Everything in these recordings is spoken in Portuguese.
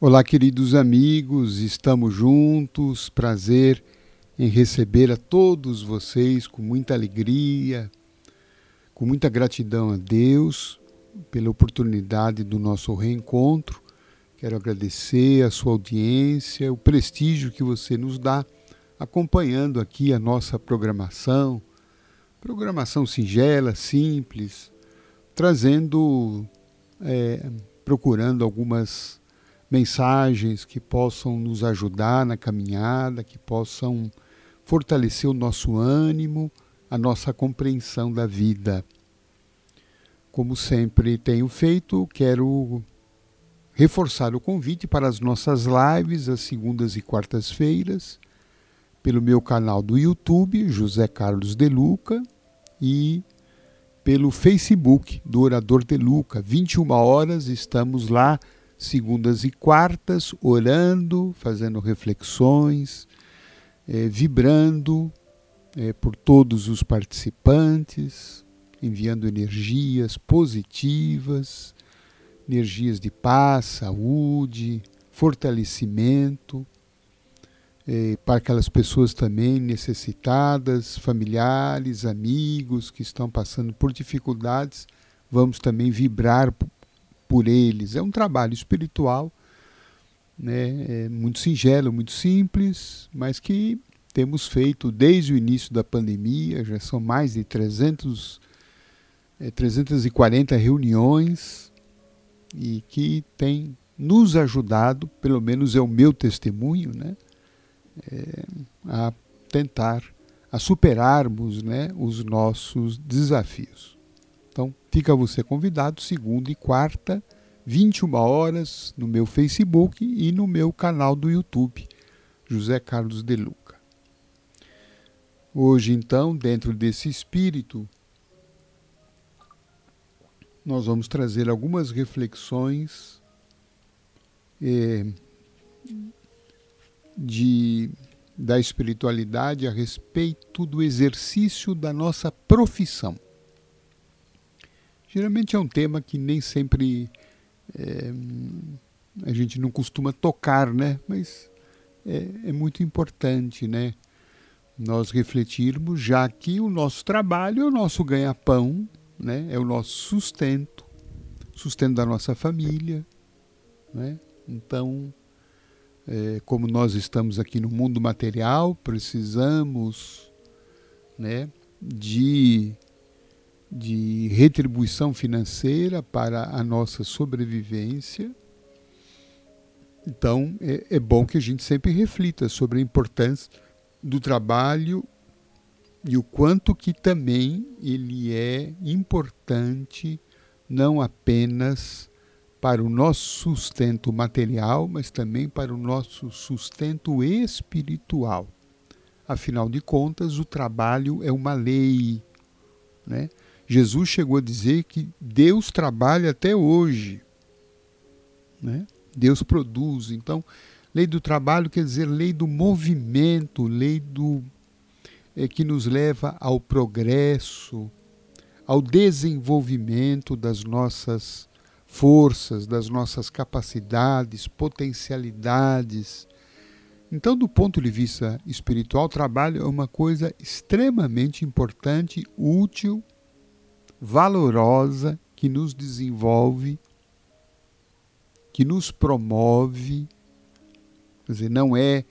Olá, queridos amigos, estamos juntos. Prazer em receber a todos vocês com muita alegria, com muita gratidão a Deus pela oportunidade do nosso reencontro. Quero agradecer a sua audiência, o prestígio que você nos dá acompanhando aqui a nossa programação. Programação singela, simples, trazendo, é, procurando algumas mensagens que possam nos ajudar na caminhada, que possam fortalecer o nosso ânimo, a nossa compreensão da vida. Como sempre tenho feito, quero reforçar o convite para as nossas lives às segundas e quartas-feiras, pelo meu canal do YouTube, José Carlos De Luca, e pelo Facebook do Orador De Luca. 21 horas estamos lá segundas e quartas, orando, fazendo reflexões, é, vibrando é, por todos os participantes, enviando energias positivas, energias de paz, saúde, fortalecimento. É, para aquelas pessoas também necessitadas, familiares, amigos que estão passando por dificuldades, vamos também vibrar por eles. É um trabalho espiritual, né? É muito singelo, muito simples, mas que temos feito desde o início da pandemia, já são mais de 300, é, 340 reuniões e que tem nos ajudado, pelo menos é o meu testemunho, né? É, a tentar, a superarmos né, os nossos desafios. Fica você convidado, segunda e quarta, 21 horas, no meu Facebook e no meu canal do YouTube, José Carlos De Luca. Hoje, então, dentro desse espírito, nós vamos trazer algumas reflexões eh, de, da espiritualidade a respeito do exercício da nossa profissão. Geralmente é um tema que nem sempre é, a gente não costuma tocar, né? Mas é, é muito importante, né? Nós refletirmos, já que o nosso trabalho é o nosso ganha-pão, né? É o nosso sustento, sustento da nossa família, né? Então, é, como nós estamos aqui no mundo material, precisamos, né? De de retribuição financeira para a nossa sobrevivência. Então, é, é, bom que a gente sempre reflita sobre a importância do trabalho e o quanto que também ele é importante não apenas para o nosso sustento material, mas também para o nosso sustento espiritual. Afinal de contas, o trabalho é uma lei, né? Jesus chegou a dizer que Deus trabalha até hoje. Né? Deus produz. Então, lei do trabalho quer dizer lei do movimento, lei do é, que nos leva ao progresso, ao desenvolvimento das nossas forças, das nossas capacidades, potencialidades. Então, do ponto de vista espiritual, o trabalho é uma coisa extremamente importante, útil valorosa que nos desenvolve, que nos promove. Quer dizer, não é,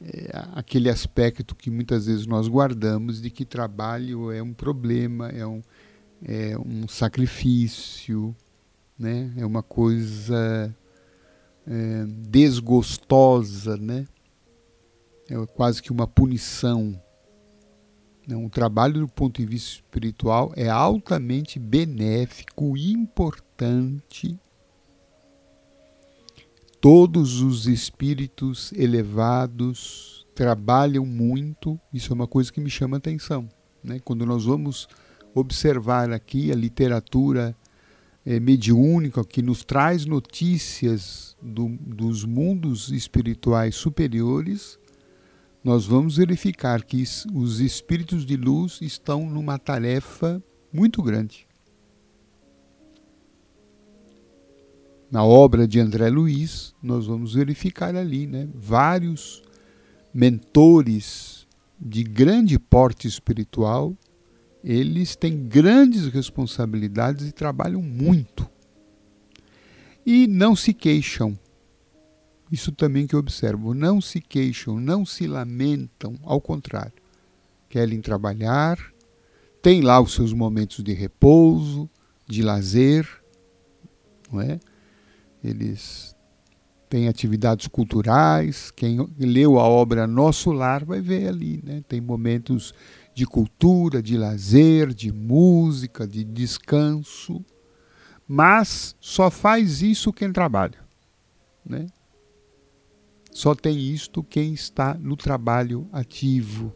é aquele aspecto que muitas vezes nós guardamos de que trabalho é um problema, é um, é um sacrifício, né? é uma coisa é, desgostosa, né? é quase que uma punição. O trabalho do ponto de vista espiritual é altamente benéfico, importante. Todos os espíritos elevados trabalham muito, isso é uma coisa que me chama a atenção. Né? Quando nós vamos observar aqui a literatura é, mediúnica que nos traz notícias do, dos mundos espirituais superiores, nós vamos verificar que os espíritos de luz estão numa tarefa muito grande. na obra de André Luiz, nós vamos verificar ali né, vários mentores de grande porte espiritual, eles têm grandes responsabilidades e trabalham muito. E não se queixam. Isso também que eu observo. Não se queixam, não se lamentam, ao contrário. Querem trabalhar, têm lá os seus momentos de repouso, de lazer, não é? Eles têm atividades culturais. Quem leu a obra Nosso Lar vai ver ali, né? Tem momentos de cultura, de lazer, de música, de descanso. Mas só faz isso quem trabalha, né? Só tem isto quem está no trabalho ativo.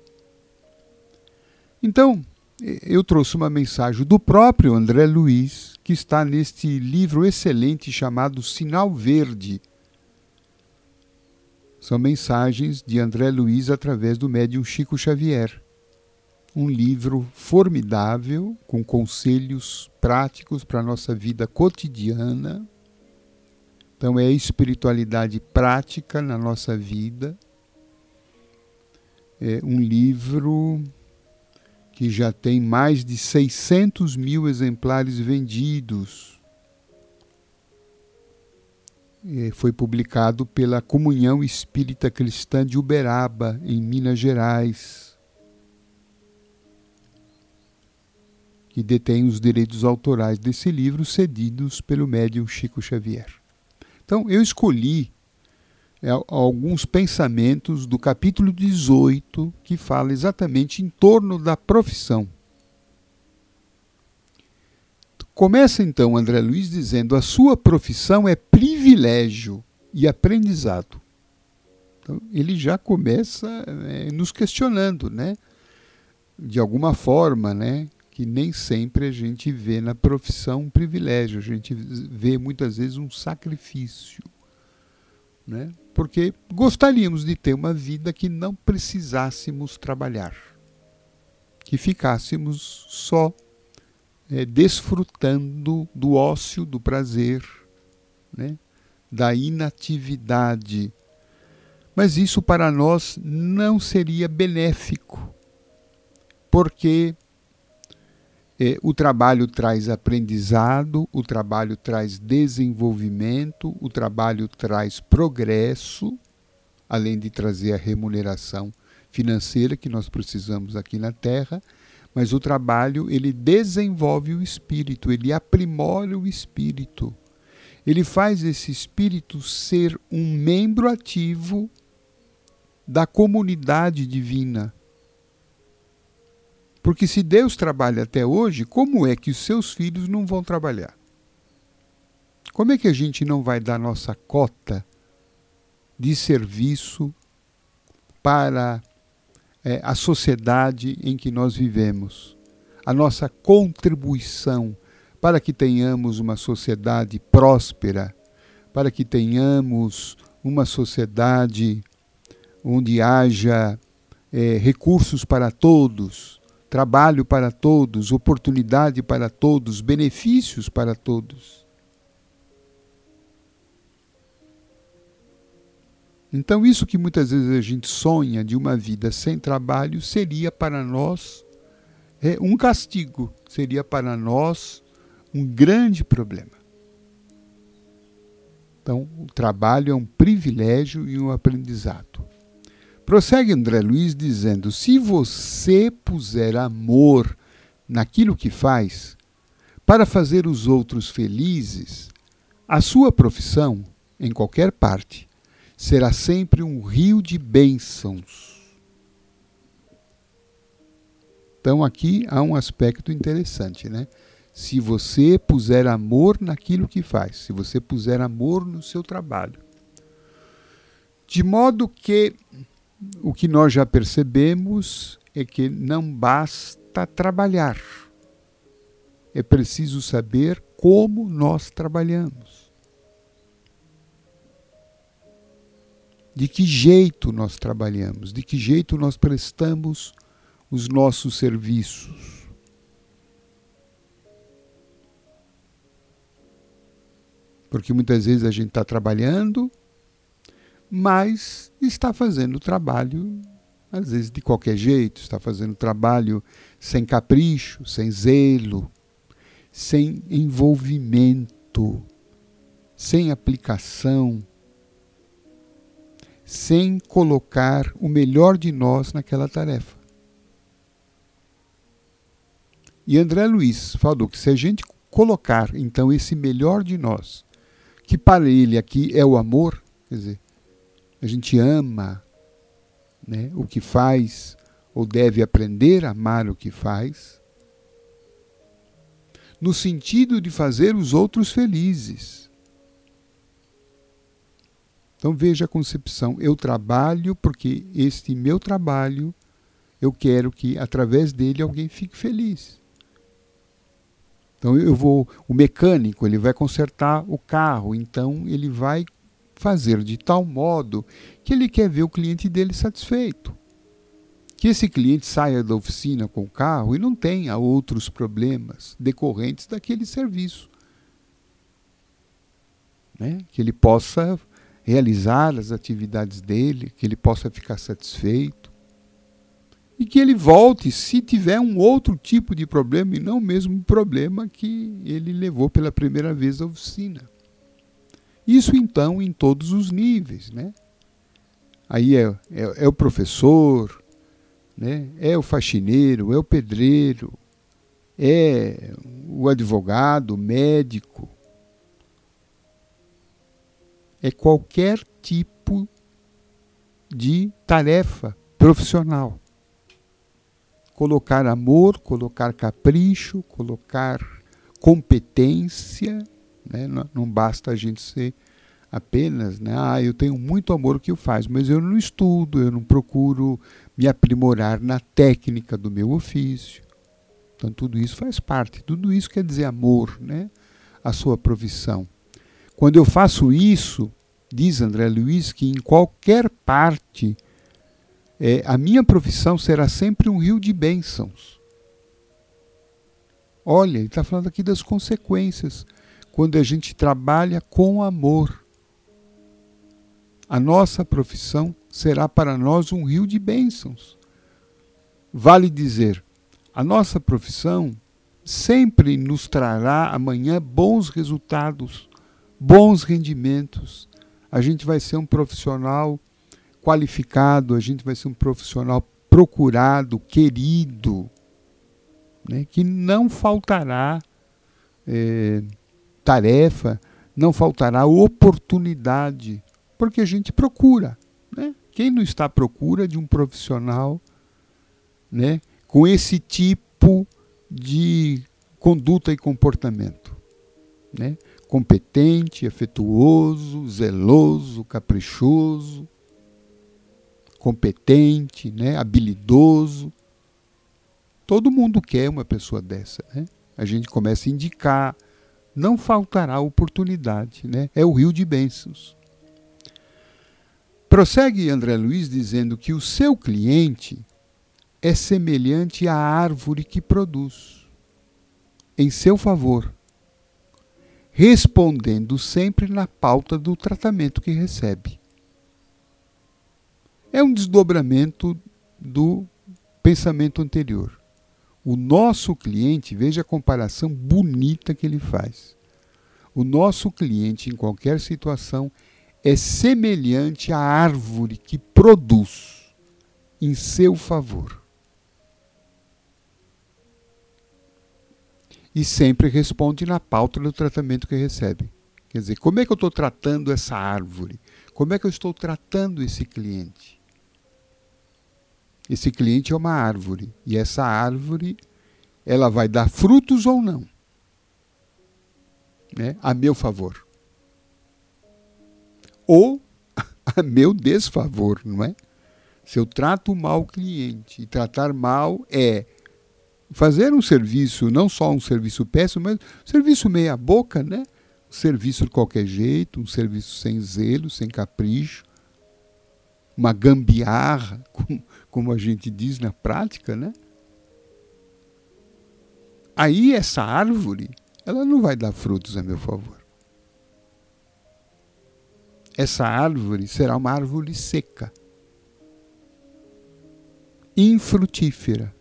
Então, eu trouxe uma mensagem do próprio André Luiz, que está neste livro excelente chamado Sinal Verde. São mensagens de André Luiz através do médium Chico Xavier. Um livro formidável, com conselhos práticos para a nossa vida cotidiana. Então, é a espiritualidade prática na nossa vida. É um livro que já tem mais de 600 mil exemplares vendidos. Foi publicado pela Comunhão Espírita Cristã de Uberaba, em Minas Gerais, que detém os direitos autorais desse livro cedidos pelo médium Chico Xavier. Então, eu escolhi é, alguns pensamentos do capítulo 18, que fala exatamente em torno da profissão. Começa então André Luiz dizendo: a sua profissão é privilégio e aprendizado. Então, ele já começa é, nos questionando, né? De alguma forma, né? Que nem sempre a gente vê na profissão um privilégio, a gente vê muitas vezes um sacrifício, né? porque gostaríamos de ter uma vida que não precisássemos trabalhar, que ficássemos só é, desfrutando do ócio, do prazer, né? da inatividade. Mas isso para nós não seria benéfico, porque o trabalho traz aprendizado, o trabalho traz desenvolvimento, o trabalho traz progresso, além de trazer a remuneração financeira que nós precisamos aqui na Terra, mas o trabalho ele desenvolve o espírito, ele aprimora o espírito. Ele faz esse espírito ser um membro ativo da comunidade divina porque se Deus trabalha até hoje, como é que os seus filhos não vão trabalhar? Como é que a gente não vai dar nossa cota de serviço para é, a sociedade em que nós vivemos? A nossa contribuição para que tenhamos uma sociedade próspera, para que tenhamos uma sociedade onde haja é, recursos para todos, trabalho para todos, oportunidade para todos, benefícios para todos. Então, isso que muitas vezes a gente sonha de uma vida sem trabalho seria para nós é, um castigo, seria para nós um grande problema. Então, o trabalho é um privilégio e um aprendizado. Prossegue André Luiz dizendo: se você puser amor naquilo que faz, para fazer os outros felizes, a sua profissão, em qualquer parte, será sempre um rio de bênçãos. Então aqui há um aspecto interessante, né? Se você puser amor naquilo que faz, se você puser amor no seu trabalho, de modo que o que nós já percebemos é que não basta trabalhar. É preciso saber como nós trabalhamos. De que jeito nós trabalhamos, de que jeito nós prestamos os nossos serviços. Porque muitas vezes a gente está trabalhando, mas está fazendo o trabalho, às vezes de qualquer jeito, está fazendo o trabalho sem capricho, sem zelo, sem envolvimento, sem aplicação, sem colocar o melhor de nós naquela tarefa. E André Luiz falou que se a gente colocar então esse melhor de nós, que para ele aqui é o amor, quer dizer, a gente ama né, o que faz, ou deve aprender a amar o que faz, no sentido de fazer os outros felizes. Então veja a concepção. Eu trabalho porque este meu trabalho eu quero que através dele alguém fique feliz. Então eu vou, o mecânico, ele vai consertar o carro, então ele vai fazer de tal modo que ele quer ver o cliente dele satisfeito. Que esse cliente saia da oficina com o carro e não tenha outros problemas decorrentes daquele serviço. Né? Que ele possa realizar as atividades dele, que ele possa ficar satisfeito. E que ele volte se tiver um outro tipo de problema e não o mesmo problema que ele levou pela primeira vez à oficina. Isso então em todos os níveis, né? Aí é, é, é o professor, né? é o faxineiro, é o pedreiro, é o advogado, o médico. É qualquer tipo de tarefa profissional. Colocar amor, colocar capricho, colocar competência né? Não, basta a gente ser apenas, né? ah, eu tenho muito amor o que eu faço, mas eu não estudo, eu não procuro me aprimorar na técnica do meu ofício. Então tudo isso faz parte, tudo isso quer dizer amor, né? a sua profissão. Quando eu faço isso, diz André Luiz, que em qualquer parte é, a minha profissão será sempre um rio de bênçãos. Olha, ele está falando aqui das consequências quando a gente trabalha com amor. A nossa profissão será para nós um rio de bênçãos. Vale dizer, a nossa profissão sempre nos trará amanhã bons resultados, bons rendimentos. A gente vai ser um profissional qualificado, a gente vai ser um profissional procurado, querido, né, que não faltará é, tarefa, não faltará oportunidade, porque a gente procura. Né? Quem não está à procura de um profissional né, com esse tipo de conduta e comportamento? Né? Competente, afetuoso, zeloso, caprichoso, competente, né, habilidoso. Todo mundo quer uma pessoa dessa. Né? A gente começa a indicar, não faltará oportunidade, né? É o rio de bênçãos. Prossegue André Luiz dizendo que o seu cliente é semelhante à árvore que produz, em seu favor, respondendo sempre na pauta do tratamento que recebe. É um desdobramento do pensamento anterior. O nosso cliente, veja a comparação bonita que ele faz. O nosso cliente, em qualquer situação, é semelhante à árvore que produz em seu favor. E sempre responde na pauta do tratamento que recebe. Quer dizer, como é que eu estou tratando essa árvore? Como é que eu estou tratando esse cliente? Esse cliente é uma árvore e essa árvore ela vai dar frutos ou não, né? A meu favor ou a meu desfavor, não é? Se eu trato mal o cliente, e tratar mal é fazer um serviço, não só um serviço péssimo, mas um serviço meia boca, né? Um serviço de qualquer jeito, um serviço sem zelo, sem capricho, uma gambiarra, como, como a gente diz na prática, né? Aí essa árvore, ela não vai dar frutos a meu favor. essa árvore será uma árvore seca, infrutífera,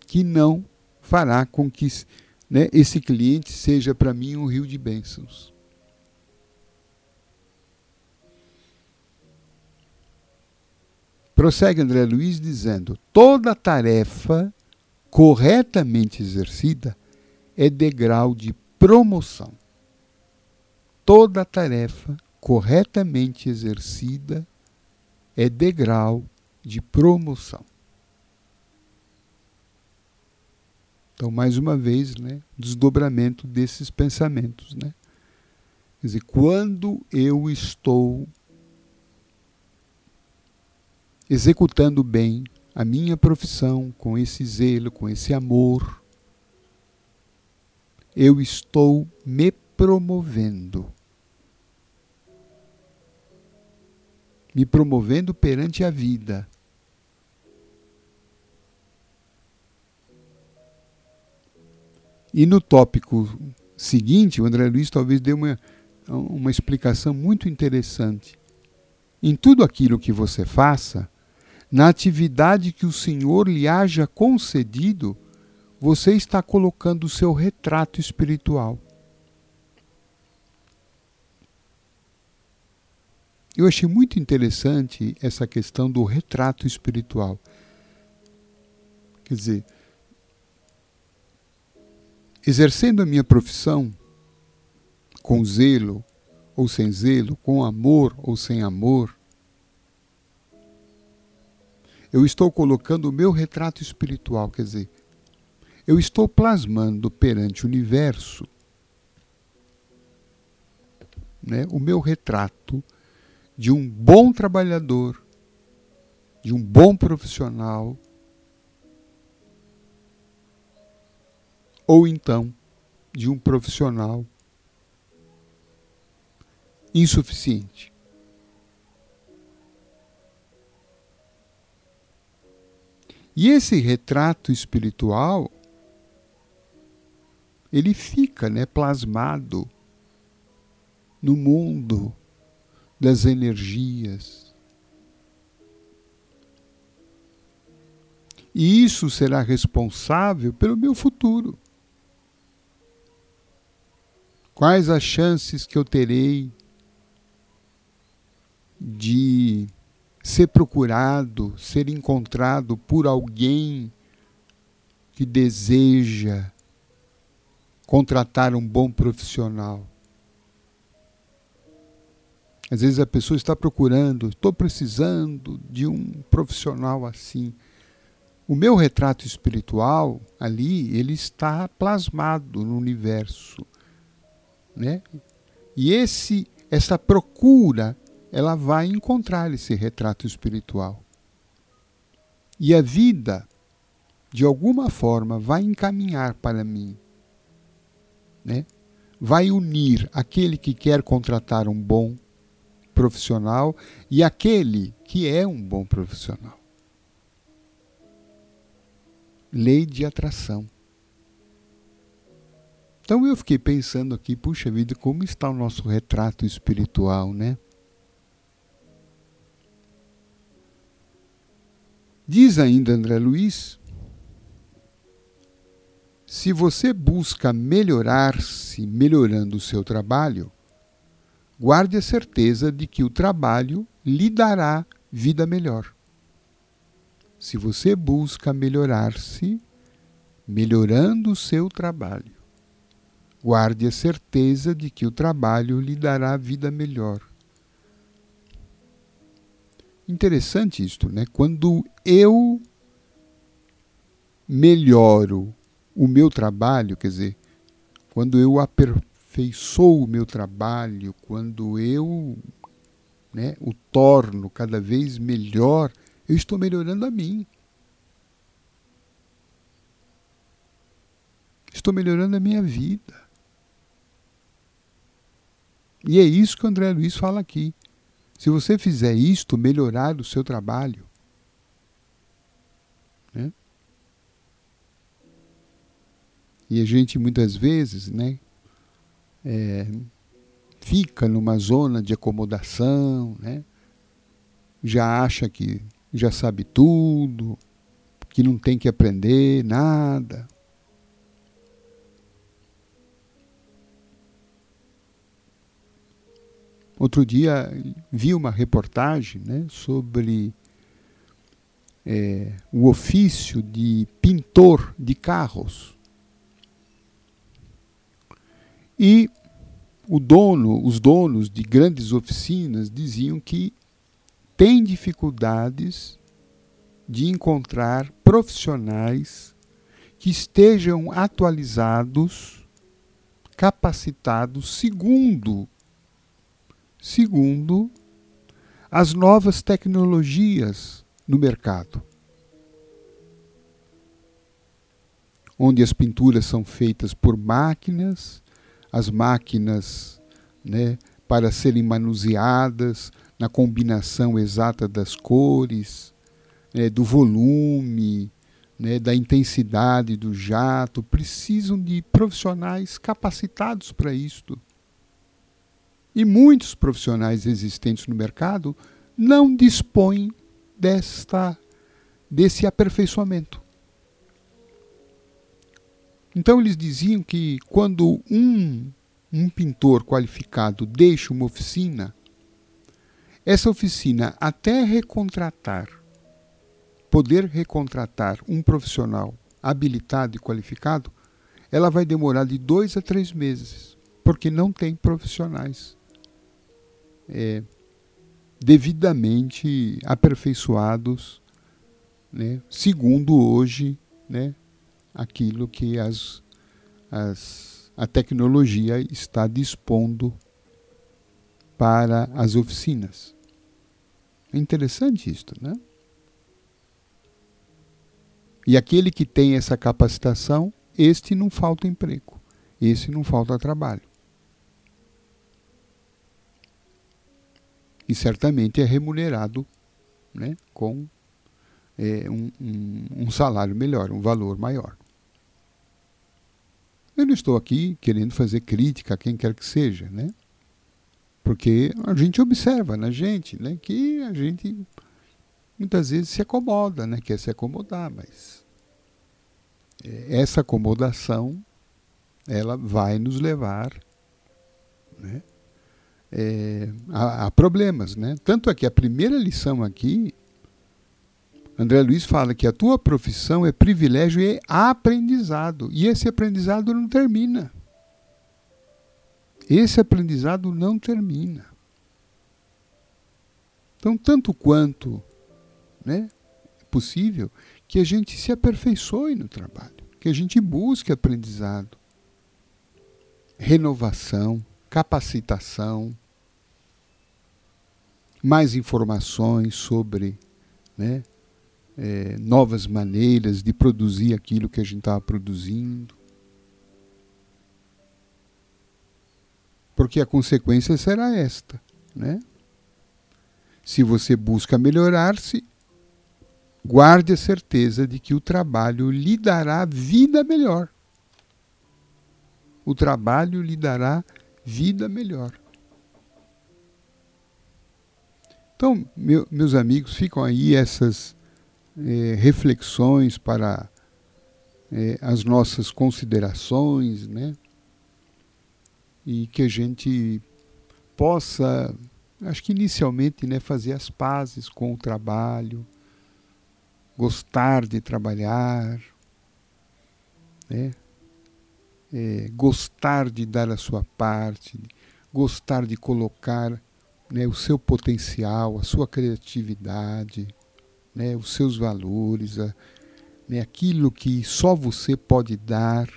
que não fará com que né, esse cliente seja para mim um rio de bênçãos. Prossegue André Luiz dizendo: toda tarefa corretamente exercida é degrau de promoção. Toda tarefa corretamente exercida é degrau de promoção. Então, mais uma vez, né, desdobramento desses pensamentos. Né? Quer dizer, quando eu estou executando bem a minha profissão com esse zelo, com esse amor, eu estou me promovendo. Me promovendo perante a vida. E no tópico seguinte, o André Luiz talvez dê uma, uma explicação muito interessante. Em tudo aquilo que você faça, na atividade que o Senhor lhe haja concedido, você está colocando o seu retrato espiritual. Eu achei muito interessante essa questão do retrato espiritual. Quer dizer, exercendo a minha profissão com zelo ou sem zelo, com amor ou sem amor, eu estou colocando o meu retrato espiritual, quer dizer, eu estou plasmando perante o universo né, o meu retrato de um bom trabalhador, de um bom profissional, ou então de um profissional insuficiente. E esse retrato espiritual ele fica né, plasmado no mundo das energias. E isso será responsável pelo meu futuro. Quais as chances que eu terei de ser procurado, ser encontrado por alguém que deseja contratar um bom profissional. Às vezes a pessoa está procurando, estou precisando de um profissional assim. O meu retrato espiritual ali, ele está plasmado no universo, né? E esse essa procura, ela vai encontrar esse retrato espiritual. E a vida de alguma forma vai encaminhar para mim né, vai unir aquele que quer contratar um bom profissional e aquele que é um bom profissional. Lei de atração. Então eu fiquei pensando aqui, puxa vida, como está o nosso retrato espiritual, né? Diz ainda André Luiz se você busca melhorar-se melhorando o seu trabalho, guarde a certeza de que o trabalho lhe dará vida melhor. Se você busca melhorar-se melhorando o seu trabalho, guarde a certeza de que o trabalho lhe dará vida melhor. Interessante isto, né? Quando eu melhoro o meu trabalho, quer dizer, quando eu aperfeiçoo o meu trabalho, quando eu né, o torno cada vez melhor, eu estou melhorando a mim. Estou melhorando a minha vida. E é isso que o André Luiz fala aqui. Se você fizer isto, melhorar o seu trabalho, né? E a gente muitas vezes, né, é, fica numa zona de acomodação, né? já acha que já sabe tudo, que não tem que aprender nada. Outro dia vi uma reportagem né, sobre é, o ofício de pintor de carros. E o dono, os donos de grandes oficinas diziam que tem dificuldades de encontrar profissionais que estejam atualizados, capacitados segundo segundo as novas tecnologias no mercado. Onde as pinturas são feitas por máquinas, as máquinas né, para serem manuseadas na combinação exata das cores, né, do volume, né, da intensidade do jato, precisam de profissionais capacitados para isto. E muitos profissionais existentes no mercado não dispõem desta desse aperfeiçoamento. Então eles diziam que quando um, um pintor qualificado deixa uma oficina, essa oficina até recontratar, poder recontratar um profissional habilitado e qualificado, ela vai demorar de dois a três meses, porque não tem profissionais é, devidamente aperfeiçoados, né, segundo hoje né, aquilo que as, as, a tecnologia está dispondo para as oficinas. É interessante isto, né? E aquele que tem essa capacitação, este não falta emprego, esse não falta trabalho. E certamente é remunerado né, com é, um, um, um salário melhor, um valor maior. Eu não estou aqui querendo fazer crítica a quem quer que seja, né? Porque a gente observa na gente, né, que a gente muitas vezes se acomoda, né, quer se acomodar, mas essa acomodação ela vai nos levar, né, é, há, há, problemas, né? Tanto é que a primeira lição aqui, André Luiz fala que a tua profissão é privilégio e aprendizado. E esse aprendizado não termina. Esse aprendizado não termina. Então, tanto quanto né, possível que a gente se aperfeiçoe no trabalho, que a gente busque aprendizado, renovação, capacitação, mais informações sobre né, é, novas maneiras de produzir aquilo que a gente estava produzindo. Porque a consequência será esta, né? Se você busca melhorar-se, guarde a certeza de que o trabalho lhe dará vida melhor. O trabalho lhe dará vida melhor. Então, meu, meus amigos, ficam aí essas é, reflexões para é, as nossas considerações, né? E que a gente possa, acho que inicialmente, né, fazer as pazes com o trabalho, gostar de trabalhar, né? É, gostar de dar a sua parte, gostar de colocar né, o seu potencial, a sua criatividade, né, os seus valores, a, né, aquilo que só você pode dar,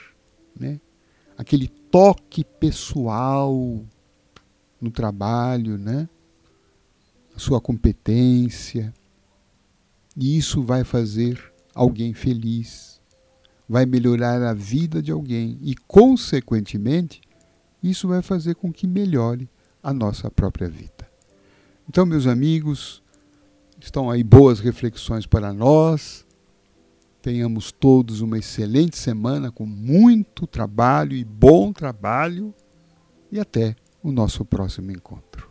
né, aquele toque pessoal no trabalho, né, a sua competência. E isso vai fazer alguém feliz, vai melhorar a vida de alguém e, consequentemente, isso vai fazer com que melhore a nossa própria vida. Então, meus amigos, estão aí boas reflexões para nós. Tenhamos todos uma excelente semana com muito trabalho e bom trabalho. E até o nosso próximo encontro.